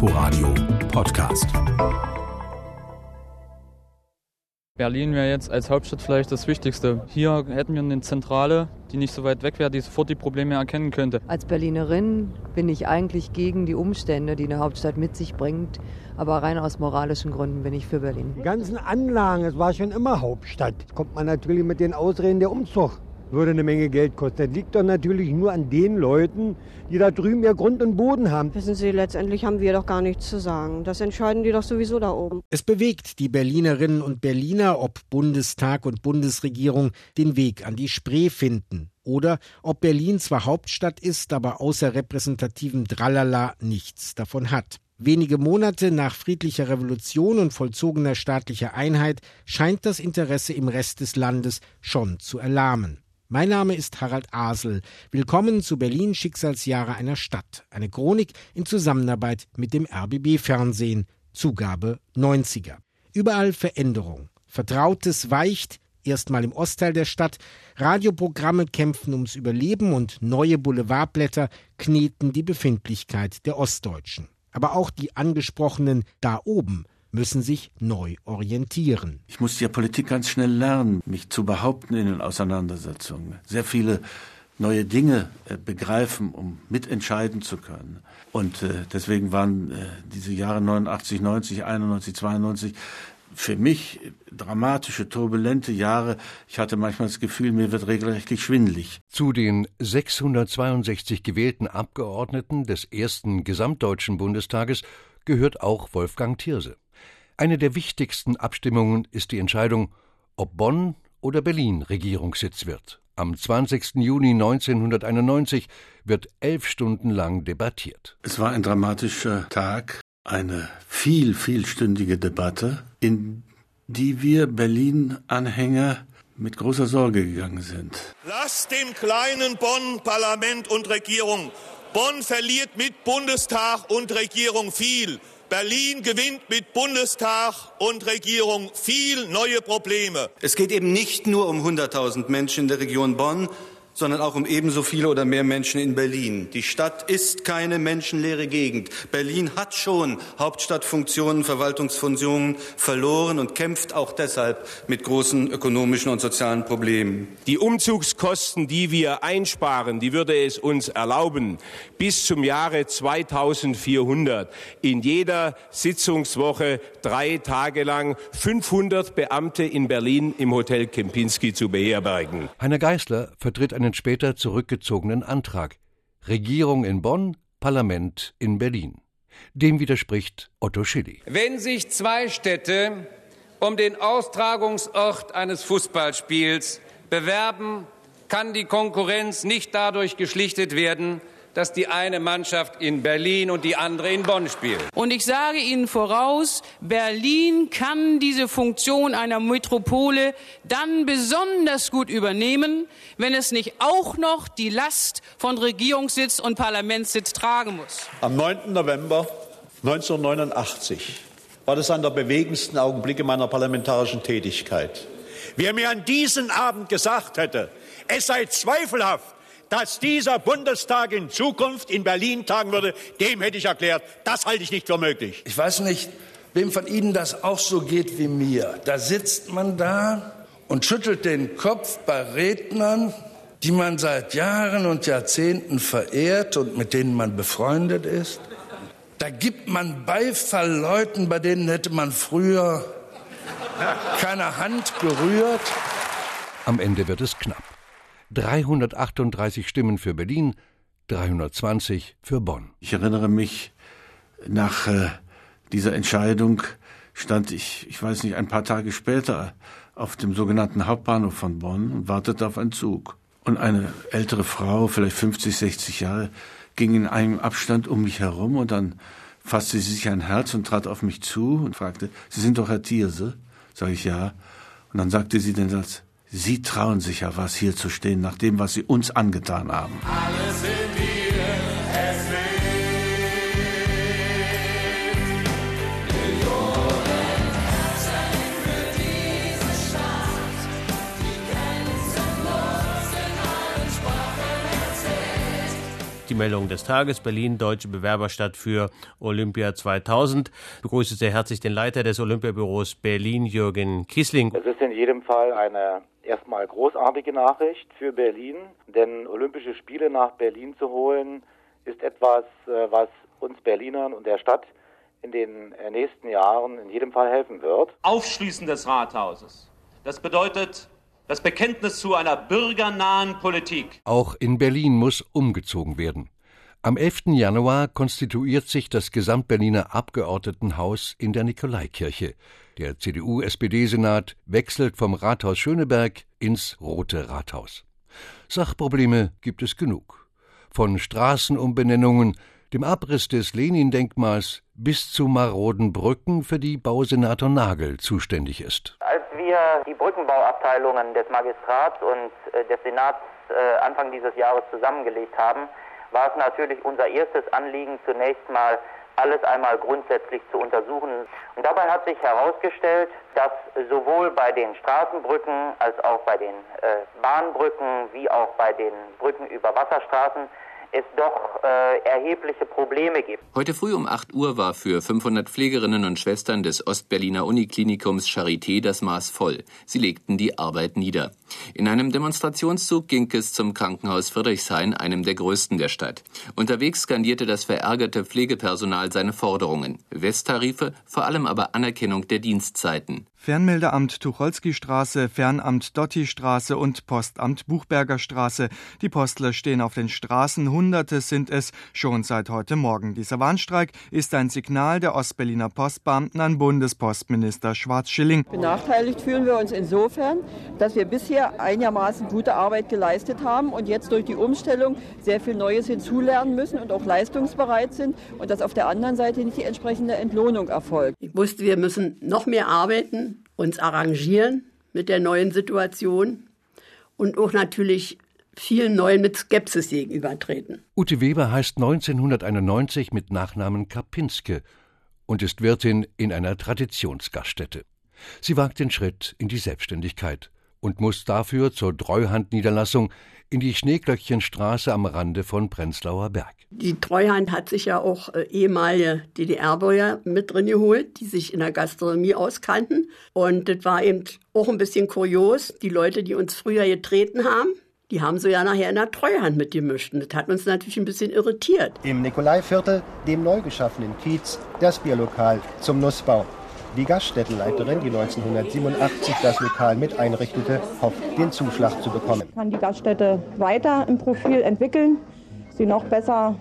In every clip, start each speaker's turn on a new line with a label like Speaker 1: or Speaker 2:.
Speaker 1: Inforadio Podcast.
Speaker 2: Berlin wäre jetzt als Hauptstadt vielleicht das Wichtigste. Hier hätten wir eine Zentrale, die nicht so weit weg wäre, die sofort die Probleme erkennen könnte.
Speaker 3: Als Berlinerin bin ich eigentlich gegen die Umstände, die eine Hauptstadt mit sich bringt. Aber rein aus moralischen Gründen bin ich für Berlin.
Speaker 4: Die ganzen Anlagen, es war schon immer Hauptstadt. Kommt man natürlich mit den Ausreden der Umzug würde eine Menge Geld kosten. Das liegt doch natürlich nur an den Leuten, die da drüben ihr Grund und Boden haben.
Speaker 5: Wissen Sie, letztendlich haben wir doch gar nichts zu sagen. Das entscheiden die doch sowieso da oben.
Speaker 6: Es bewegt die Berlinerinnen und Berliner, ob Bundestag und Bundesregierung den Weg an die Spree finden. Oder ob Berlin zwar Hauptstadt ist, aber außer repräsentativem Drallala nichts davon hat. Wenige Monate nach friedlicher Revolution und vollzogener staatlicher Einheit scheint das Interesse im Rest des Landes schon zu erlahmen. Mein Name ist Harald Asel. Willkommen zu Berlin Schicksalsjahre einer Stadt. Eine Chronik in Zusammenarbeit mit dem RBB Fernsehen. Zugabe 90er. Überall Veränderung. Vertrautes weicht, erstmal im Ostteil der Stadt. Radioprogramme kämpfen ums Überleben und neue Boulevardblätter kneten die Befindlichkeit der Ostdeutschen. Aber auch die angesprochenen da oben müssen sich neu orientieren.
Speaker 7: Ich musste ja Politik ganz schnell lernen, mich zu behaupten in den Auseinandersetzungen. Sehr viele neue Dinge äh, begreifen, um mitentscheiden zu können. Und äh, deswegen waren äh, diese Jahre 89, 90, 91, 92 für mich dramatische, turbulente Jahre. Ich hatte manchmal das Gefühl, mir wird regelrecht schwindlig.
Speaker 8: Zu den 662 gewählten Abgeordneten des ersten Gesamtdeutschen Bundestages gehört auch Wolfgang Thierse. Eine der wichtigsten Abstimmungen ist die Entscheidung, ob Bonn oder Berlin Regierungssitz wird. Am 20. Juni 1991 wird elf Stunden lang debattiert.
Speaker 7: Es war ein dramatischer Tag, eine viel, vielstündige Debatte, in die wir Berlin-Anhänger mit großer Sorge gegangen sind.
Speaker 9: Lasst dem kleinen Bonn Parlament und Regierung. Bonn verliert mit Bundestag und Regierung viel. Berlin gewinnt mit Bundestag und Regierung viel neue Probleme.
Speaker 10: Es geht eben nicht nur um 100.000 Menschen in der Region Bonn, sondern auch um ebenso viele oder mehr Menschen in Berlin. Die Stadt ist keine menschenleere Gegend. Berlin hat schon Hauptstadtfunktionen, Verwaltungsfunktionen verloren und kämpft auch deshalb mit großen ökonomischen und sozialen Problemen.
Speaker 11: Die Umzugskosten, die wir einsparen, die würde es uns erlauben, bis zum Jahre 2400 in jeder Sitzungswoche drei Tage lang 500 Beamte in Berlin im Hotel Kempinski zu beherbergen.
Speaker 8: Heiner Geißler vertritt eine einen später zurückgezogenen Antrag. Regierung in Bonn, Parlament in Berlin. Dem widerspricht Otto Schilly.
Speaker 12: Wenn sich zwei Städte um den Austragungsort eines Fußballspiels bewerben, kann die Konkurrenz nicht dadurch geschlichtet werden, dass die eine Mannschaft in Berlin und die andere in Bonn spielt.
Speaker 13: Und ich sage Ihnen voraus, Berlin kann diese Funktion einer Metropole dann besonders gut übernehmen, wenn es nicht auch noch die Last von Regierungssitz und Parlamentssitz tragen muss.
Speaker 14: Am 9. November 1989 war das einer der bewegendsten Augenblicke meiner parlamentarischen Tätigkeit. Wer mir an diesem Abend gesagt hätte, es sei zweifelhaft, dass dieser Bundestag in Zukunft in Berlin tagen würde, dem hätte ich erklärt, das halte ich nicht für möglich.
Speaker 15: Ich weiß nicht, wem von Ihnen das auch so geht wie mir. Da sitzt man da und schüttelt den Kopf bei Rednern, die man seit Jahren und Jahrzehnten verehrt und mit denen man befreundet ist. Da gibt man Beifall Leuten, bei denen hätte man früher keine Hand berührt.
Speaker 8: Am Ende wird es knapp. 338 Stimmen für Berlin, 320 für Bonn.
Speaker 7: Ich erinnere mich, nach äh, dieser Entscheidung stand ich, ich weiß nicht, ein paar Tage später auf dem sogenannten Hauptbahnhof von Bonn und wartete auf einen Zug. Und eine ältere Frau, vielleicht 50, 60 Jahre, ging in einem Abstand um mich herum und dann fasste sie sich ein Herz und trat auf mich zu und fragte, Sie sind doch Herr Thierse? Sag ich ja. Und dann sagte sie den Satz, Sie trauen sich ja was, hier zu stehen, nach dem, was Sie uns angetan haben.
Speaker 16: Alles in
Speaker 17: Meldung des Tages. Berlin, deutsche Bewerberstadt für Olympia 2000. Ich begrüße sehr herzlich den Leiter des Olympiabüros Berlin, Jürgen Kiesling.
Speaker 18: Es ist in jedem Fall eine erstmal großartige Nachricht für Berlin, denn Olympische Spiele nach Berlin zu holen, ist etwas, äh, was uns Berlinern und der Stadt in den äh, nächsten Jahren in jedem Fall helfen wird.
Speaker 19: Aufschließen des Rathauses. Das bedeutet das Bekenntnis zu einer bürgernahen Politik.
Speaker 8: Auch in Berlin muss umgezogen werden. Am 11. Januar konstituiert sich das Gesamtberliner Abgeordnetenhaus in der Nikolaikirche. Der CDU-SPD-Senat wechselt vom Rathaus Schöneberg ins Rote Rathaus. Sachprobleme gibt es genug. Von Straßenumbenennungen, dem Abriss des Lenin-Denkmals bis zu maroden Brücken, für die Bausenator Nagel zuständig ist.
Speaker 20: Wir die Brückenbauabteilungen des Magistrats und äh, des Senats äh, Anfang dieses Jahres zusammengelegt haben, war es natürlich unser erstes Anliegen, zunächst mal alles einmal grundsätzlich zu untersuchen. Und dabei hat sich herausgestellt, dass sowohl bei den Straßenbrücken als auch bei den äh, Bahnbrücken wie auch bei den Brücken über Wasserstraßen es doch äh, erhebliche Probleme gibt.
Speaker 21: Heute früh um 8 Uhr war für 500 Pflegerinnen und Schwestern des Ostberliner Uniklinikums Charité das Maß voll. Sie legten die Arbeit nieder. In einem Demonstrationszug ging es zum Krankenhaus Friedrichshain, einem der größten der Stadt. Unterwegs skandierte das verärgerte Pflegepersonal seine Forderungen. Westtarife, vor allem aber Anerkennung der Dienstzeiten.
Speaker 22: Fernmeldeamt Tucholsky-Straße, Fernamt Dotti-Straße und Postamt Buchberger Straße. Die Postler stehen auf den Straßen, Hunderte sind es schon seit heute Morgen. Dieser Warnstreik ist ein Signal der Ostberliner Postbeamten an Bundespostminister Schwarz-Schilling.
Speaker 23: Benachteiligt fühlen wir uns insofern, dass wir bisher einigermaßen gute Arbeit geleistet haben und jetzt durch die Umstellung sehr viel Neues hinzulernen müssen und auch leistungsbereit sind und dass auf der anderen Seite nicht die entsprechende Entlohnung erfolgt.
Speaker 24: Ich wusste, wir müssen noch mehr arbeiten uns arrangieren mit der neuen Situation und auch natürlich vielen Neuen mit Skepsis gegenübertreten.
Speaker 8: Ute Weber heißt 1991 mit Nachnamen Kapinske und ist Wirtin in einer Traditionsgaststätte. Sie wagt den Schritt in die Selbstständigkeit und muss dafür zur Treuhandniederlassung in die Schneeglöckchenstraße am Rande von Prenzlauer Berg.
Speaker 24: Die Treuhand hat sich ja auch äh, ehemalige DDR-Bürger mit drin geholt, die sich in der Gastronomie auskannten. Und das war eben auch ein bisschen kurios. Die Leute, die uns früher getreten haben, die haben so ja nachher in der Treuhand mitgemischt. Und das hat uns natürlich ein bisschen irritiert.
Speaker 25: Im Nikolaiviertel, dem neu geschaffenen Kiez, das Bierlokal zum Nussbau. Die Gaststättenleiterin, die 1987 das Lokal mit einrichtete, hofft, den Zuschlag zu bekommen.
Speaker 26: kann die Gaststätte weiter im Profil entwickeln, sie noch besser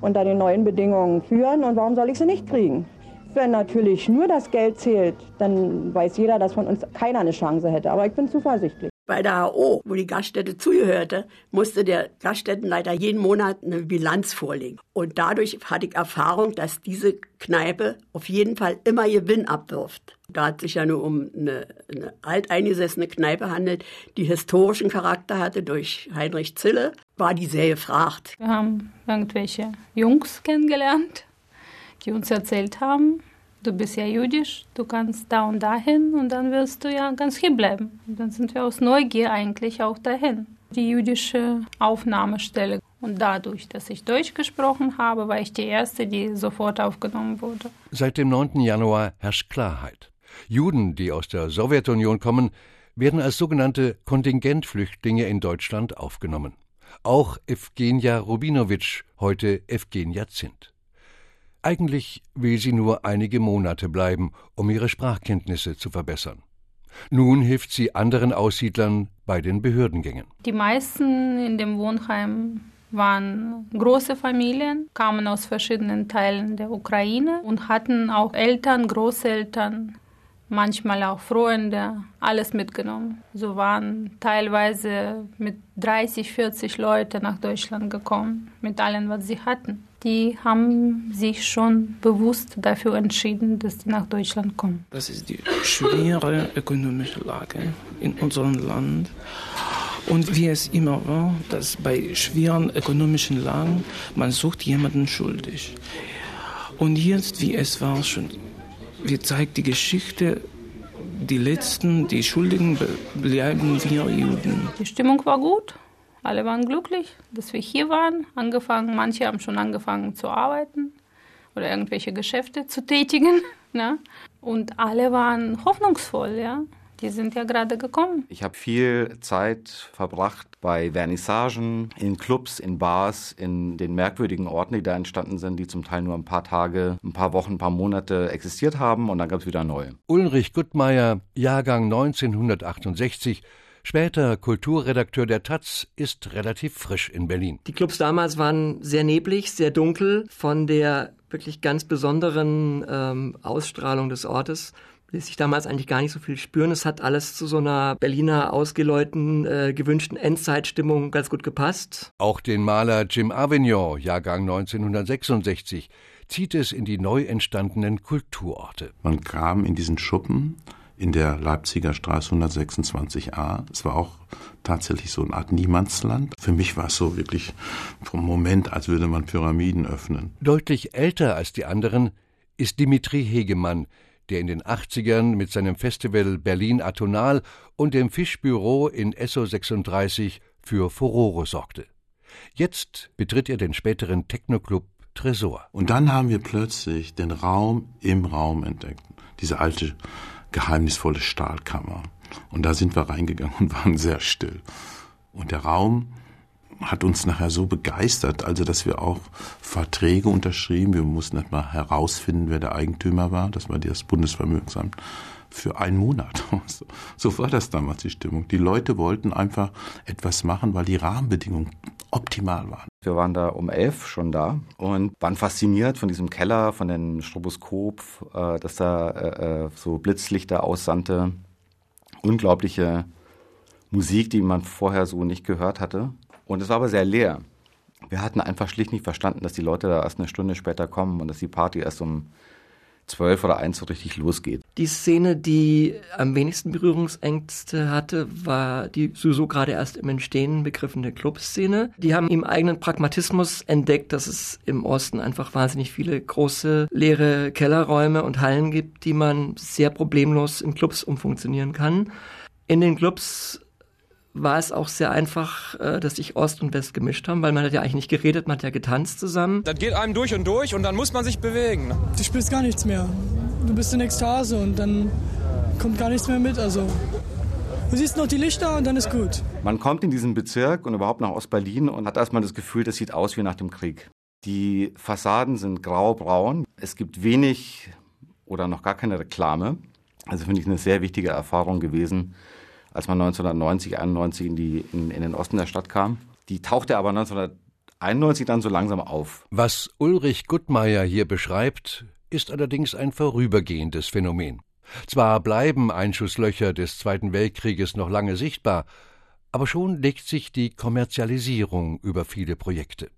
Speaker 26: unter den neuen Bedingungen führen. Und warum soll ich sie nicht kriegen? Wenn natürlich nur das Geld zählt, dann weiß jeder, dass von uns keiner eine Chance hätte. Aber ich bin zuversichtlich.
Speaker 24: Bei der HO, wo die Gaststätte zugehörte, musste der Gaststättenleiter jeden Monat eine Bilanz vorlegen. Und dadurch hatte ich Erfahrung, dass diese Kneipe auf jeden Fall immer Gewinn abwirft. Da hat sich ja nur um eine, eine alteingesessene Kneipe handelt, die historischen Charakter hatte durch Heinrich Zille, war die sehr gefragt.
Speaker 27: Wir haben irgendwelche Jungs kennengelernt, die uns erzählt haben, du bist ja jüdisch, du kannst da und dahin und dann wirst du ja ganz hier bleiben. Und dann sind wir aus Neugier eigentlich auch dahin. Die jüdische Aufnahmestelle. Und dadurch, dass ich Deutsch gesprochen habe, war ich die Erste, die sofort aufgenommen wurde.
Speaker 8: Seit dem 9. Januar herrscht Klarheit. Juden, die aus der Sowjetunion kommen, werden als sogenannte Kontingentflüchtlinge in Deutschland aufgenommen. Auch Evgenia Rubinowitsch, heute Evgenia Zint. Eigentlich will sie nur einige Monate bleiben, um ihre Sprachkenntnisse zu verbessern. Nun hilft sie anderen Aussiedlern bei den Behördengängen.
Speaker 27: Die meisten in dem Wohnheim waren große Familien, kamen aus verschiedenen Teilen der Ukraine und hatten auch Eltern, Großeltern, manchmal auch Freunde, alles mitgenommen. So waren teilweise mit 30, 40 Leute nach Deutschland gekommen, mit allem, was sie hatten. Die haben sich schon bewusst dafür entschieden, dass sie nach Deutschland kommen.
Speaker 28: Das ist die schwere ökonomische Lage in unserem Land. Und wie es immer war, dass bei schweren ökonomischen Lagen man sucht jemanden schuldig. Und jetzt, wie es war, schon, wie zeigt die Geschichte, die Letzten, die Schuldigen bleiben wir Juden.
Speaker 27: Die Stimmung war gut. Alle waren glücklich, dass wir hier waren. Angefangen, manche haben schon angefangen zu arbeiten oder irgendwelche Geschäfte zu tätigen. Ne? Und alle waren hoffnungsvoll, ja. Die sind ja gerade gekommen.
Speaker 29: Ich habe viel Zeit verbracht bei Vernissagen, in Clubs, in Bars, in den merkwürdigen Orten, die da entstanden sind, die zum Teil nur ein paar Tage, ein paar Wochen, ein paar Monate existiert haben und dann gab es wieder neue.
Speaker 8: Ulrich Guttmeier, Jahrgang 1968, Später Kulturredakteur der Taz ist relativ frisch in Berlin.
Speaker 30: Die Clubs damals waren sehr neblig, sehr dunkel. Von der wirklich ganz besonderen ähm, Ausstrahlung des Ortes ließ sich damals eigentlich gar nicht so viel spüren. Es hat alles zu so einer Berliner ausgeläuten, äh, gewünschten Endzeitstimmung ganz gut gepasst.
Speaker 8: Auch den Maler Jim Avignon, Jahrgang 1966, zieht es in die neu entstandenen Kulturorte.
Speaker 31: Man kam in diesen Schuppen in der Leipziger Straße 126a. Es war auch tatsächlich so eine Art Niemandsland. Für mich war es so wirklich vom Moment, als würde man Pyramiden öffnen.
Speaker 8: Deutlich älter als die anderen ist Dimitri Hegemann, der in den 80ern mit seinem Festival Berlin Atonal und dem Fischbüro in Esso 36 für Furore sorgte. Jetzt betritt er den späteren Technoclub Tresor.
Speaker 31: Und dann haben wir plötzlich den Raum im Raum entdeckt. Diese alte geheimnisvolle Stahlkammer. Und da sind wir reingegangen und waren sehr still. Und der Raum hat uns nachher so begeistert, also dass wir auch Verträge unterschrieben. Wir mussten erstmal herausfinden, wer der Eigentümer war. Das war das Bundesvermögensamt für einen Monat. So war das damals die Stimmung. Die Leute wollten einfach etwas machen, weil die Rahmenbedingungen optimal waren.
Speaker 29: Wir waren da um elf schon da und waren fasziniert von diesem Keller, von dem Stroboskop, äh, dass da äh, äh, so Blitzlichter aussandte. Unglaubliche Musik, die man vorher so nicht gehört hatte. Und es war aber sehr leer. Wir hatten einfach schlicht nicht verstanden, dass die Leute da erst eine Stunde später kommen und dass die Party erst um zwölf oder eins so richtig losgeht.
Speaker 30: Die Szene, die am wenigsten Berührungsängste hatte, war die sowieso gerade erst im Entstehen begriffene Clubszene. Die haben im eigenen Pragmatismus entdeckt, dass es im Osten einfach wahnsinnig viele große leere Kellerräume und Hallen gibt, die man sehr problemlos in Clubs umfunktionieren kann. In den Clubs war es auch sehr einfach, äh, dass sich Ost und West gemischt haben, weil man hat ja eigentlich nicht geredet, man hat ja getanzt zusammen.
Speaker 11: Das geht einem durch und durch und dann muss man sich bewegen.
Speaker 32: Du spürst gar nichts mehr. Du bist in Ekstase und dann kommt gar nichts mehr mit. Also du siehst noch die Lichter und dann ist gut.
Speaker 29: Man kommt in diesen Bezirk und überhaupt nach Ostberlin und hat erstmal das Gefühl, das sieht aus wie nach dem Krieg. Die Fassaden sind grau-braun. Es gibt wenig oder noch gar keine Reklame. Also finde ich eine sehr wichtige Erfahrung gewesen, als man 1990, 91 in, die, in, in den Osten der Stadt kam. Die tauchte aber 1991 dann so langsam auf.
Speaker 8: Was Ulrich Guttmeier hier beschreibt, ist allerdings ein vorübergehendes Phänomen. Zwar bleiben Einschusslöcher des Zweiten Weltkrieges noch lange sichtbar, aber schon legt sich die Kommerzialisierung über viele Projekte.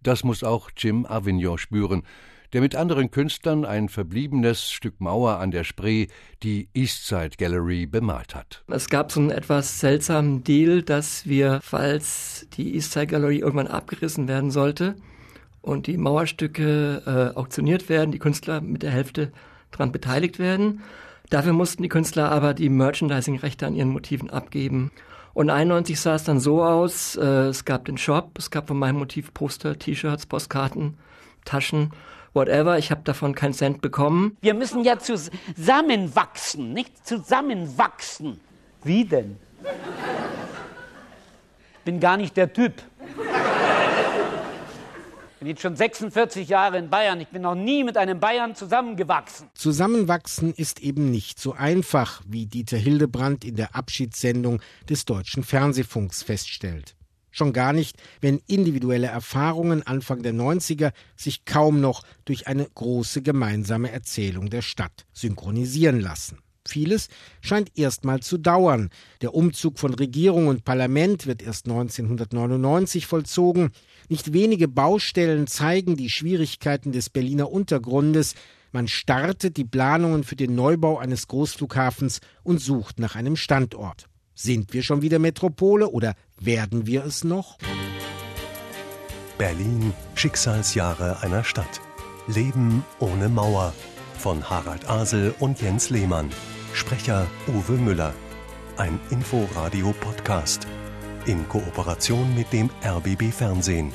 Speaker 8: Das muss auch Jim Avignon spüren, der mit anderen Künstlern ein verbliebenes Stück Mauer an der Spree, die Eastside Gallery, bemalt hat.
Speaker 30: Es gab so einen etwas seltsamen Deal, dass wir, falls die Eastside Gallery irgendwann abgerissen werden sollte und die Mauerstücke äh, auktioniert werden, die Künstler mit der Hälfte daran beteiligt werden. Dafür mussten die Künstler aber die Merchandising-Rechte an ihren Motiven abgeben. Und 91 sah es dann so aus, äh, es gab den Shop, es gab von meinem Motiv Poster, T-Shirts, Postkarten, Taschen whatever, ich habe davon keinen Cent bekommen.
Speaker 33: Wir müssen ja zusammenwachsen, nicht zusammenwachsen. Wie denn? Bin gar nicht der Typ. Bin jetzt schon 46 Jahre in Bayern. Ich bin noch nie mit einem Bayern zusammengewachsen.
Speaker 6: Zusammenwachsen ist eben nicht so einfach, wie Dieter Hildebrand in der Abschiedssendung des deutschen Fernsehfunks feststellt. Schon gar nicht, wenn individuelle Erfahrungen Anfang der 90er sich kaum noch durch eine große gemeinsame Erzählung der Stadt synchronisieren lassen. Vieles scheint erstmal zu dauern. Der Umzug von Regierung und Parlament wird erst 1999 vollzogen. Nicht wenige Baustellen zeigen die Schwierigkeiten des Berliner Untergrundes. Man startet die Planungen für den Neubau eines Großflughafens und sucht nach einem Standort. Sind wir schon wieder Metropole oder werden wir es noch?
Speaker 15: Berlin, Schicksalsjahre einer Stadt. Leben ohne Mauer. Von Harald Asel und Jens Lehmann. Sprecher Uwe Müller. Ein Inforadio-Podcast. in Kooperation mit dem RBB Fernsehen.